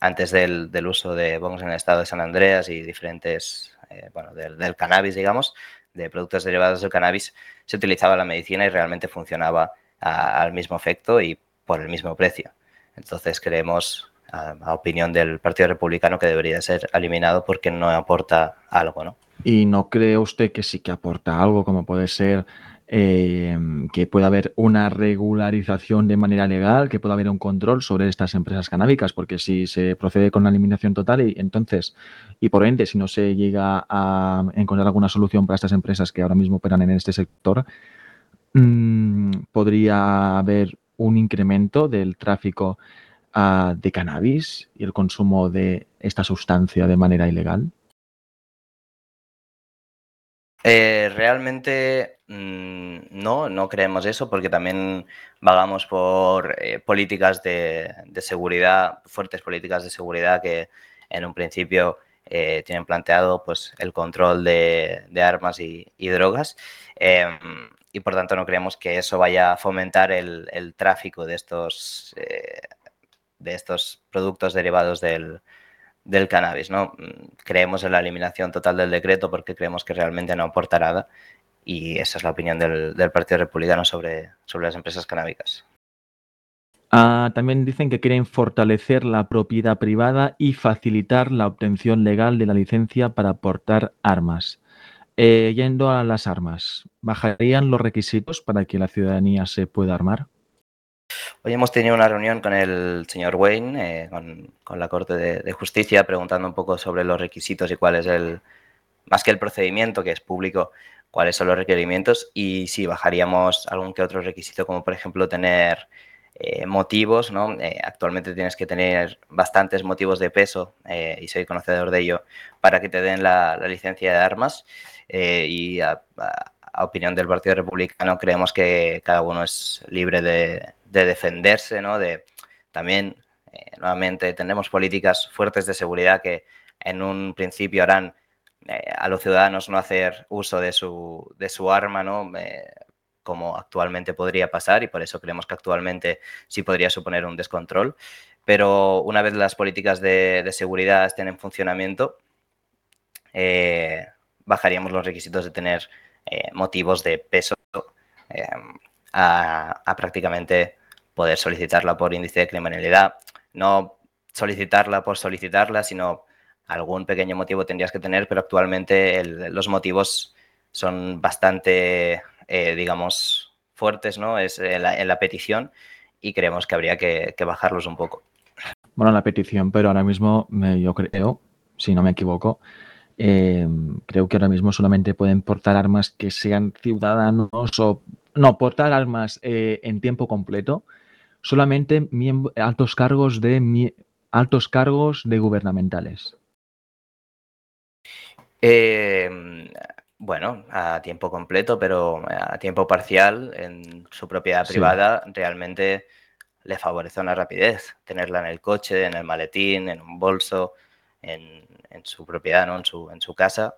antes del, uso de, vamos, en el estado de San Andreas y diferentes, eh, bueno, del, cannabis, digamos, de productos derivados del cannabis, se utilizaba la medicina y realmente funcionaba al mismo efecto y por el mismo precio. Entonces creemos, a, opinión del Partido Republicano, que debería ser eliminado porque no aporta algo, ¿no? ¿Y no cree usted que sí que aporta algo, como puede ser eh, que pueda haber una regularización de manera legal, que pueda haber un control sobre estas empresas canábicas, porque si se procede con la eliminación total y entonces, y por ende, si no se llega a encontrar alguna solución para estas empresas que ahora mismo operan en este sector, mm, podría haber un incremento del tráfico uh, de cannabis y el consumo de esta sustancia de manera ilegal? Eh, realmente mmm, no, no creemos eso porque también vagamos por eh, políticas de, seguridad, fuertes políticas de seguridad que en un principio eh, tienen planteado pues, el control de, armas y, y drogas. Y por tanto no creemos que eso vaya a fomentar el, el tráfico de estos, eh, de estos productos derivados del, del, cannabis. ¿no? Creemos en la eliminación total del decreto porque creemos que realmente no aporta nada y esa es la opinión del, del Partido Republicano sobre, sobre las empresas canábicas. Uh, también dicen que quieren fortalecer la propiedad privada y facilitar la obtención legal de la licencia para portar armas. Eh, yendo a las armas, ¿bajarían los requisitos para que la ciudadanía se pueda armar? Hoy hemos tenido una reunión con el señor Wayne, eh, con, con, la Corte de, de, Justicia, preguntando un poco sobre los requisitos y cuál es el, más que el procedimiento, que es público, cuáles son los requerimientos y si bajaríamos algún que otro requisito, como por ejemplo tener eh, motivos, ¿no? Eh, actualmente tienes que tener bastantes motivos de peso, eh, y soy conocedor de ello, para que te den la, la licencia de armas. Eh, y a, a, a, opinión del Partido Republicano creemos que cada uno es libre de, de defenderse, ¿no? De, también, eh, nuevamente, tenemos políticas fuertes de seguridad que en un principio harán eh, a los ciudadanos no hacer uso de su, de su arma, ¿no? Como actualmente podría pasar y por eso creemos que actualmente sí podría suponer un descontrol. Pero una vez las políticas de, de seguridad estén en funcionamiento, eh, bajaríamos los requisitos de tener eh, motivos de peso eh, a, a, prácticamente poder solicitarla por índice de criminalidad. No solicitarla por solicitarla, sino algún pequeño motivo tendrías que tener, pero actualmente los motivos son bastante, eh, digamos, fuertes ¿no? es en la, en la, petición y creemos que habría que, que, bajarlos un poco. Bueno, la petición, pero ahora mismo me, yo creo, si no me equivoco, eh, creo que ahora mismo solamente pueden portar armas que sean ciudadanos o no, portar armas eh, en tiempo completo, solamente altos cargos de altos cargos de gubernamentales. Eh, bueno, a tiempo completo, pero a tiempo parcial, en su propiedad sí. privada, realmente le favorece una rapidez. Tenerla en el coche, en el maletín, en un bolso, en, en su propiedad, ¿no? en, su, en su casa,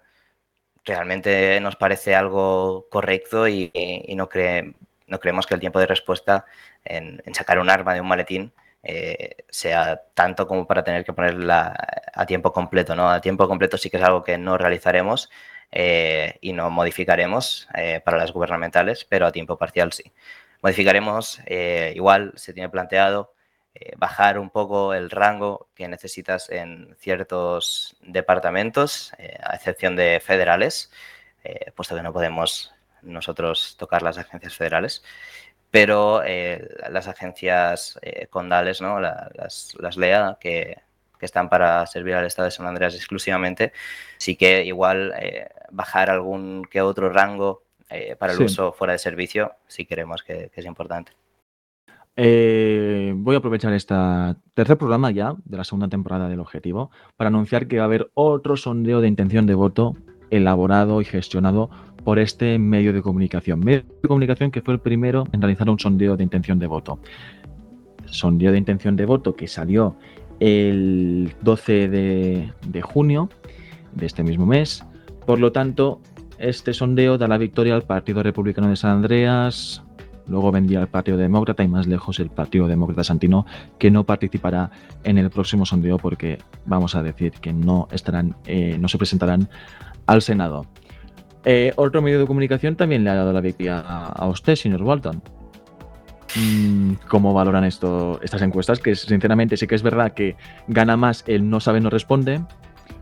realmente nos parece algo correcto y, y no, cree, no creemos que el tiempo de respuesta en, en sacar un arma de un maletín eh, sea tanto como para tener que ponerla a tiempo completo. ¿no? A tiempo completo sí que es algo que no realizaremos eh, y no modificaremos eh, para las gubernamentales, pero a tiempo parcial sí. Modificaremos, igual se tiene planteado, bajar un poco el rango que necesitas en ciertos departamentos, a excepción de federales, puesto que no podemos nosotros tocar las agencias federales, pero las agencias condales, ¿no? las, las LEA, que, que están para servir al Estado de San Andreas exclusivamente, sí que igual bajar algún que otro rango para el uso fuera de servicio, sí creemos que es importante. Eh, voy a aprovechar este tercer programa ya de la segunda temporada del Objetivo para anunciar que va a haber otro sondeo de intención de voto elaborado y gestionado por este medio de comunicación. Medio de comunicación que fue el primero en realizar un sondeo de intención de voto. Sondeo de intención de voto que salió el 12 de, junio de este mismo mes. Por lo tanto, este sondeo da la victoria al Partido Republicano de San Andreas, Luego vendría el Partido Demócrata y más lejos el Partido Demócrata Santino, que no participará en el próximo sondeo porque vamos a decir que no estarán, eh, no se presentarán al Senado. Eh, otro medio de comunicación también le ha dado la victoria a, usted, señor Walton. Mm, ¿Cómo valoran esto, estas encuestas? Que sinceramente sí que es verdad que gana más el no sabe, no responde,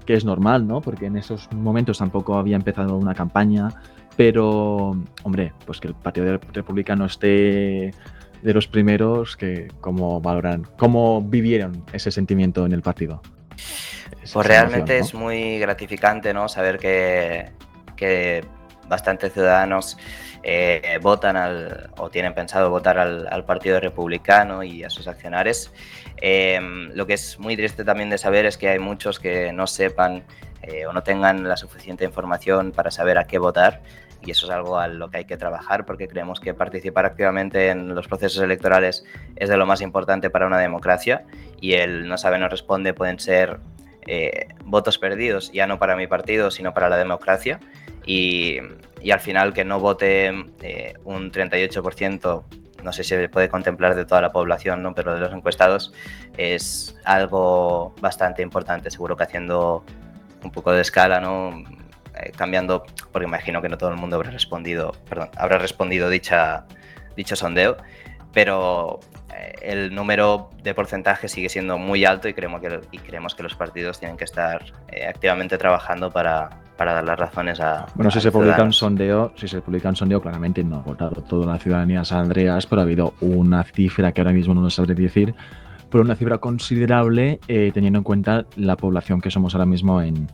que es normal, ¿no? Porque en esos momentos tampoco había empezado una campaña pero, hombre, pues que el Partido Republicano esté de los primeros, que cómo valoran, cómo vivieron ese sentimiento en el partido. pues realmente es muy gratificante, ¿no? Saber que, que bastantes ciudadanos eh, votan al, o tienen pensado votar al, Partido Republicano y a sus accionares. Em, lo que es muy triste también de saber es que hay muchos que no sepan eh, o no tengan la suficiente información para saber a qué votar y eso es algo a lo que hay que trabajar porque creemos que participar activamente en los procesos electorales es de lo más importante para una democracia y el no sabe no responde pueden ser eh, votos perdidos ya no para mi partido sino para la democracia y, al final que no vote eh, un 38% no sé si se puede contemplar de toda la población, ¿no? pero de los encuestados es algo bastante importante. Seguro que haciendo un poco de escala, ¿no? Eh, cambiando, porque imagino que no todo el mundo habrá respondido, perdón, habrá respondido dicha, dicho sondeo, pero eh, el número de porcentaje sigue siendo muy alto y creemos que, y creemos que los partidos tienen que estar eh, activamente trabajando para, para, dar las razones a. Bueno, si se publica un sondeo, si se publica un sondeo, claramente no ha votado toda la ciudadanía San Andreas, pero ha habido una cifra que ahora mismo no nos sabré decir, pero una cifra considerable teniendo en cuenta la población que somos ahora mismo en,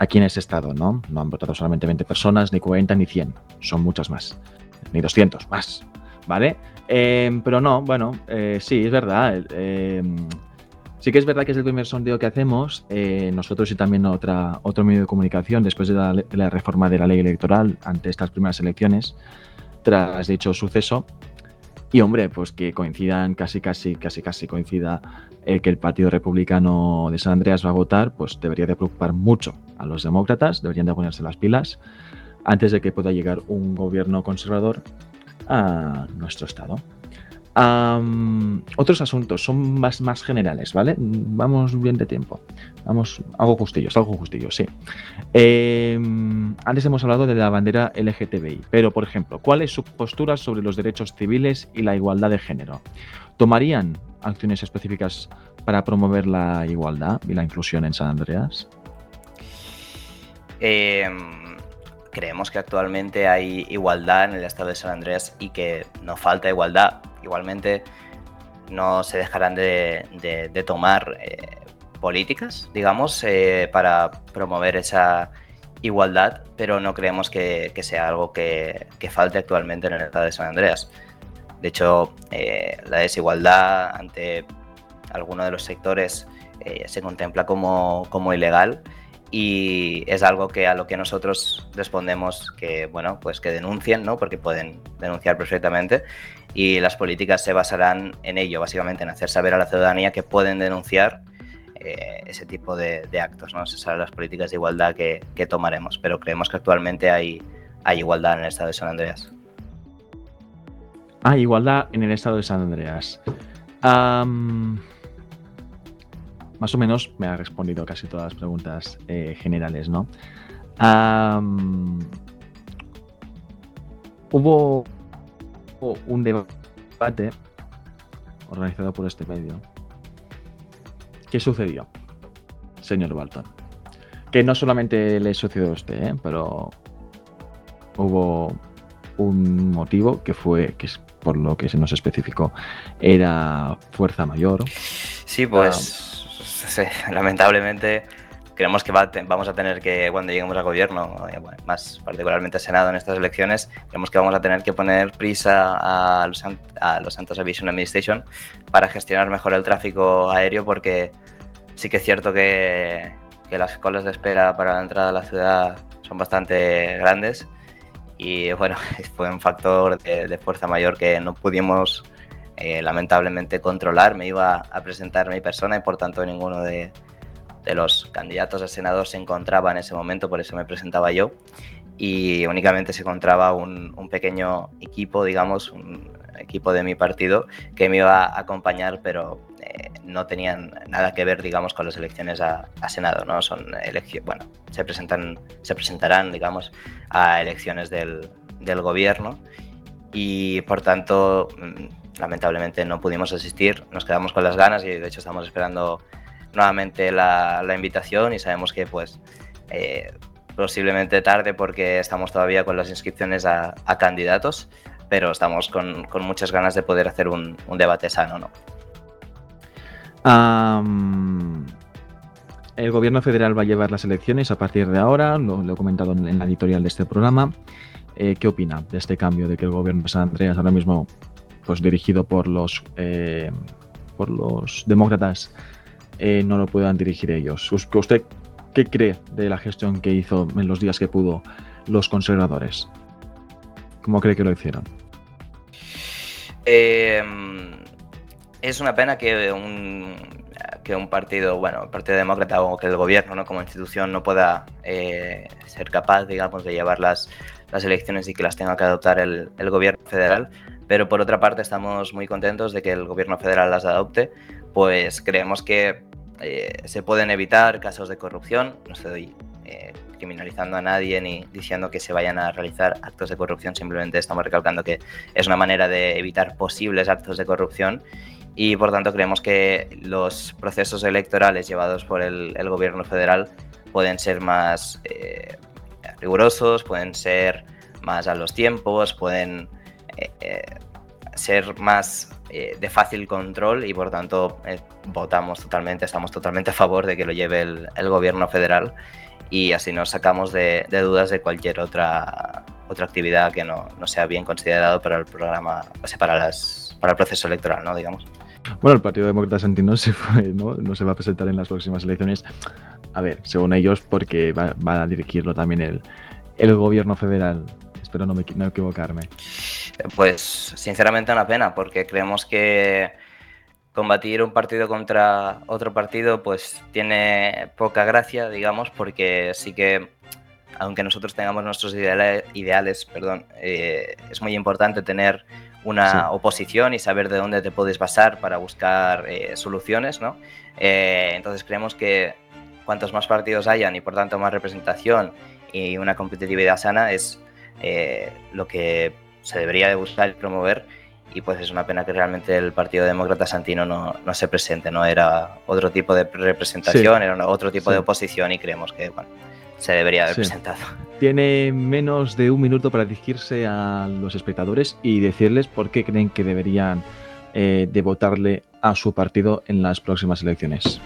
aquí en ese estado, ¿no? No han votado solamente 20 personas, ni 40, ni 100, son muchas más, ni 200 más, ¿vale? Em, pero no, bueno, eh, sí, es verdad. Em, sí que es verdad que es el primer sondeo que hacemos, eh, nosotros y también otra, otro medio de comunicación, después de la, de la reforma de la ley electoral ante estas primeras elecciones, tras dicho suceso, y hombre, pues que coincidan casi, casi, casi, casi coincida el que el Partido Republicano de San Andreas va a votar, pues debería de preocupar mucho a los demócratas, deberían de ponerse las pilas antes de que pueda llegar un gobierno conservador a nuestro estado otros asuntos son más, más generales, ¿vale? Vamos bien de tiempo. Vamos, algo justillo, algo justillo, sí. Em, antes hemos hablado de la bandera LGTBI, pero por ejemplo, ¿cuál es su postura sobre los derechos civiles y la igualdad de género? ¿Tomarían acciones específicas para promover la igualdad y la inclusión en San Andreas? Em, creemos que actualmente hay igualdad en el estado de San Andrés y que no falta igualdad. Igualmente no se dejarán de, tomar eh, políticas, digamos, eh, para promover esa igualdad, pero no creemos que, sea algo que, falte actualmente en el estado de San Andreas. De hecho, eh, la desigualdad ante alguno de los sectores se contempla como, como ilegal y es algo que a lo que nosotros respondemos que bueno pues que denuncien no porque pueden denunciar perfectamente. Y las políticas se basarán en ello básicamente en hacer saber a la ciudadanía que pueden denunciar eh, ese tipo de, actos no esas son las políticas de igualdad que, tomaremos pero creemos que actualmente hay hay igualdad en el estado de San Andreas. Hay igualdad en el estado de San Andreas más o menos me ha respondido casi todas las preguntas eh, generales, ¿no? hubo un debate organizado por este medio. ¿Qué sucedió, señor Balton? Que no solamente le sucedió a usted, ¿eh? pero hubo un motivo que fue, que es por lo que se nos especificó, era fuerza mayor. Sí, pues lamentablemente creemos que vamos a tener que, cuando lleguemos al gobierno, eh, más particularmente al Senado en estas elecciones, creemos que vamos a tener que poner prisa a los, a los Santos Aviation Administration para gestionar mejor el tráfico aéreo porque sí que es cierto que, que las colas de espera para la entrada a la ciudad son bastante grandes y bueno, fue un factor de, fuerza mayor que no pudimos eh, lamentablemente controlar. Me iba a presentar mi persona y por tanto ninguno de, de los candidatos a senador se encontraba en ese momento, por eso me presentaba yo. Y únicamente se encontraba un, pequeño equipo, digamos, un equipo de mi partido que me iba a acompañar, pero eh, no tenían nada que ver, digamos, con las elecciones a, Senado, ¿no? Son elecciones, bueno, se, presentan, se presentarán, digamos, a elecciones del, del gobierno y por tanto, mm, lamentablemente no pudimos asistir, nos quedamos con las ganas y de hecho estamos esperando nuevamente la, invitación y sabemos que pues eh, posiblemente tarde porque estamos todavía con las inscripciones a, candidatos, pero estamos con, muchas ganas de poder hacer un, debate sano, ¿no? el gobierno federal va a llevar las elecciones a partir de ahora, lo, he comentado en, la editorial de este programa. Eh, ¿Qué opina de este cambio de que el gobierno de San Andreas, ahora mismo pues, dirigido por los, eh, por los demócratas, eh, no lo puedan dirigir ellos. ¿Usted qué cree de la gestión que hizo en los días que pudo los conservadores? ¿Cómo cree que lo hicieron? Eh, es una pena que un, que un partido, bueno, el Partido Demócrata o que el gobierno ¿no? como institución no pueda eh, ser capaz, digamos, de llevar las, las, elecciones y que las tenga que adoptar el, gobierno federal. Pero por otra parte estamos muy contentos de que el gobierno federal las adopte, pues creemos que eh, se pueden evitar casos de corrupción. No estoy eh, criminalizando a nadie ni diciendo que se vayan a realizar actos de corrupción, simplemente estamos recalcando que es una manera de evitar posibles actos de corrupción y por tanto creemos que los procesos electorales llevados por el, gobierno federal pueden ser más eh, rigurosos, pueden ser más a los tiempos, pueden ser más eh, de fácil control y por tanto eh, votamos totalmente, estamos totalmente a favor de que lo lleve el, gobierno federal y así nos sacamos de, dudas de cualquier otra, otra actividad que no, no, sea bien considerado para el programa, o sea, para, las, para el proceso electoral, ¿no? Digamos. Bueno, el Partido Demócrata Santino se ¿no? no se va a presentar en las próximas elecciones. A ver, según ellos, porque va, va a dirigirlo también el, el gobierno federal. Espero no, me, no equivocarme. Pues sinceramente una pena, porque creemos que combatir un partido contra otro partido pues tiene poca gracia, digamos, porque sí que, aunque nosotros tengamos nuestros ideales, perdón, eh, es muy importante tener una oposición y saber de dónde te puedes basar para buscar eh, soluciones, ¿no? Eh, entonces creemos que cuantos más partidos hayan y por tanto más representación y una competitividad sana es lo que se debería de buscar y promover. Y pues es una pena que realmente el Partido Demócrata Santino no, no se presente, no era otro tipo de representación, era otro tipo de oposición y creemos que bueno, se debería haber presentado. Tiene menos de un minuto para dirigirse a los espectadores y decirles por qué creen que deberían eh, de votarle a su partido en las próximas elecciones.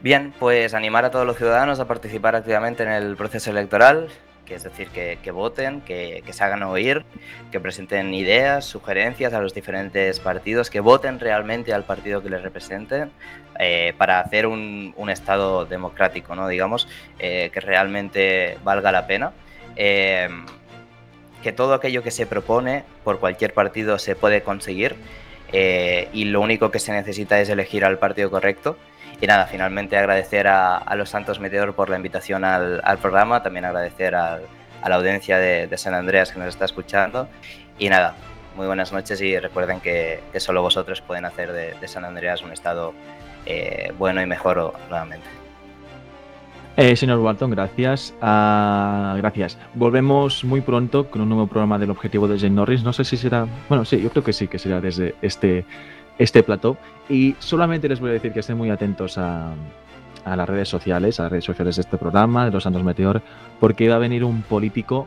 Bien, pues animar a todos los ciudadanos a participar activamente en el proceso electoral, que es decir, que, voten, que, se hagan oír, que presenten ideas, sugerencias a los diferentes partidos, que voten realmente al partido que les representen eh, para hacer un, Estado democrático, ¿no? digamos, eh, que realmente valga la pena. Eh, que todo aquello que se propone por cualquier partido se puede conseguir y lo único que se necesita es elegir al partido correcto y nada, finalmente agradecer a, los Santos Meteor por la invitación al, programa, también agradecer a, la audiencia de, San Andreas que nos está escuchando. Y nada, muy buenas noches y recuerden que, solo vosotros pueden hacer de, San Andreas un estado eh, bueno y mejor nuevamente. Eh, señor Walton, gracias. Ah, gracias. Volvemos muy pronto con un nuevo programa del objetivo de Jane Norris. No sé si será. Bueno, sí, yo creo que sí, que será desde este este plató. Y solamente les voy a decir que estén muy atentos a, las redes sociales, a las redes sociales de este programa, de los Santos Meteor, porque va a venir un político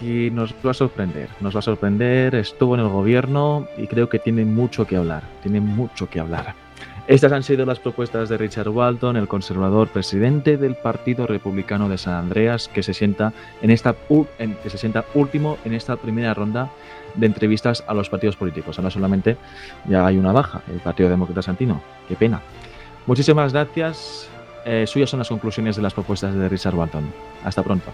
que nos va a sorprender. Nos va a sorprender, estuvo en el gobierno y creo que tiene mucho que hablar. Tiene mucho que hablar. Estas han sido las propuestas de Richard Walton, el conservador presidente del Partido Republicano de San Andreas, que se sienta, en esta, que se sienta último en esta primera ronda de entrevistas a los partidos políticos. Ahora solamente ya hay una baja, el Partido Demócrata Santino. Qué pena. Muchísimas gracias. Eh, suyas son las conclusiones de las propuestas de Richard Walton. Hasta pronto.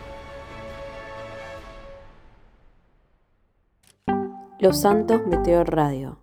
Los Santos Meteor Radio